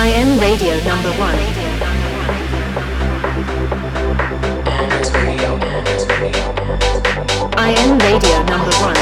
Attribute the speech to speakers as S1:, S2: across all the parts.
S1: I am radio number one. I am radio number one.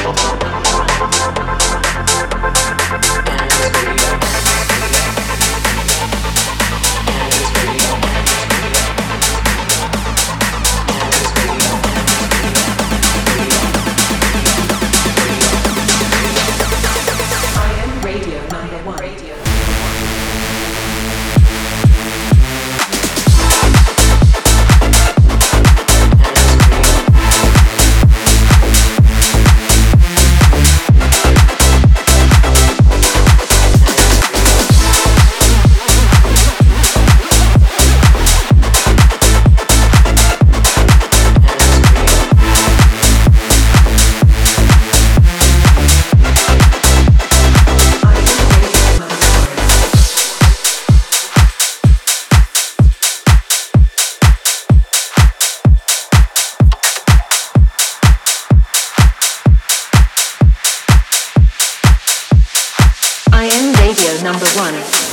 S1: one.